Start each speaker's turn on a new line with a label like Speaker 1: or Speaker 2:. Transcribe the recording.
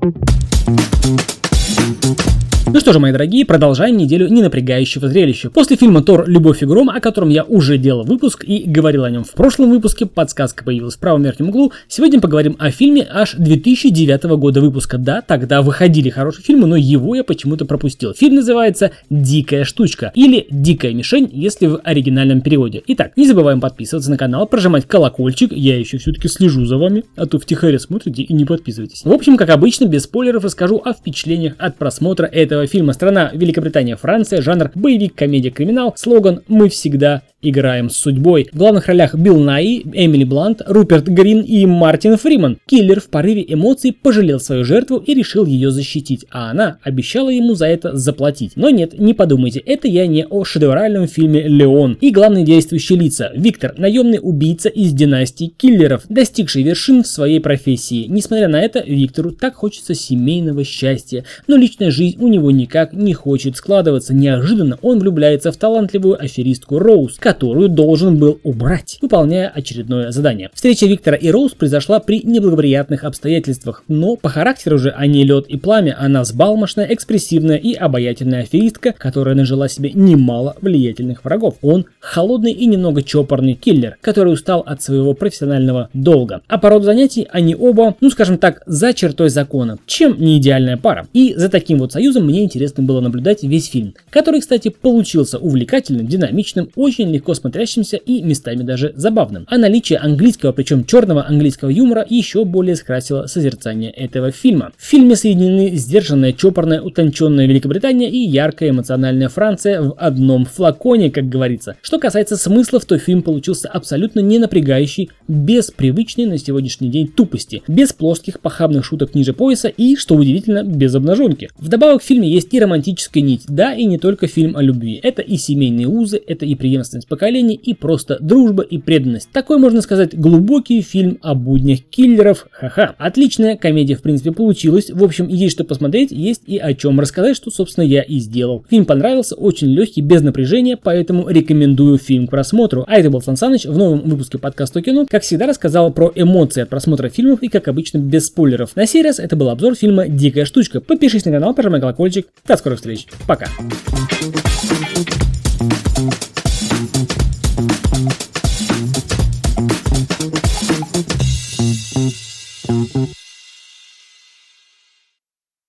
Speaker 1: Thank you. Ну что же, мои дорогие, продолжаем неделю ненапрягающего зрелища. После фильма «Тор. Любовь и гром», о котором я уже делал выпуск и говорил о нем в прошлом выпуске, подсказка появилась в правом верхнем углу, сегодня поговорим о фильме аж 2009 года выпуска. Да, тогда выходили хорошие фильмы, но его я почему-то пропустил. Фильм называется «Дикая штучка» или «Дикая мишень», если в оригинальном переводе. Итак, не забываем подписываться на канал, прожимать колокольчик, я еще все-таки слежу за вами, а то втихаря смотрите и не подписывайтесь. В общем, как обычно, без спойлеров расскажу о впечатлениях от просмотра этого фильма «Страна Великобритания, Франция», жанр боевик, комедия, криминал, слоган «Мы всегда Играем с судьбой. В главных ролях Билл Най, Эмили Блант, Руперт Грин и Мартин Фриман. Киллер в порыве эмоций пожалел свою жертву и решил ее защитить, а она обещала ему за это заплатить. Но нет, не подумайте, это я не о шедевральном фильме «Леон». И главные действующие лица. Виктор, наемный убийца из династии киллеров, достигший вершин в своей профессии. Несмотря на это, Виктору так хочется семейного счастья, но личная жизнь у него никак не хочет складываться. Неожиданно он влюбляется в талантливую аферистку Роуз, которую должен был убрать, выполняя очередное задание. Встреча Виктора и Роуз произошла при неблагоприятных обстоятельствах, но по характеру же они лед и пламя, она взбалмошная, экспрессивная и обаятельная аферистка, которая нажила себе немало влиятельных врагов. Он холодный и немного чопорный киллер, который устал от своего профессионального долга. А по роду занятий они оба, ну скажем так, за чертой закона, чем не идеальная пара. И за таким вот союзом мне интересно было наблюдать весь фильм, который, кстати, получился увлекательным, динамичным, очень легко легко смотрящимся и местами даже забавным. А наличие английского, причем черного английского юмора, еще более скрасило созерцание этого фильма. В фильме соединены сдержанная, чопорная, утонченная Великобритания и яркая эмоциональная Франция в одном флаконе, как говорится. Что касается смыслов, то фильм получился абсолютно не напрягающий, без привычной на сегодняшний день тупости, без плоских похабных шуток ниже пояса и, что удивительно, без обнаженки. Вдобавок в фильме есть и романтическая нить, да, и не только фильм о любви. Это и семейные узы, это и преемственность поколений и просто дружба и преданность. Такой, можно сказать, глубокий фильм о буднях киллеров. Ха-ха. Отличная комедия, в принципе, получилась. В общем, есть что посмотреть, есть и о чем рассказать, что, собственно, я и сделал. Фильм понравился, очень легкий, без напряжения, поэтому рекомендую фильм к просмотру. А это был Сан Саныч в новом выпуске подкаста кино. Как всегда, рассказал про эмоции от просмотра фильмов и, как обычно, без спойлеров. На сей раз это был обзор фильма «Дикая штучка». Подпишись на канал, прожимай колокольчик. До скорых встреч. Пока. Thank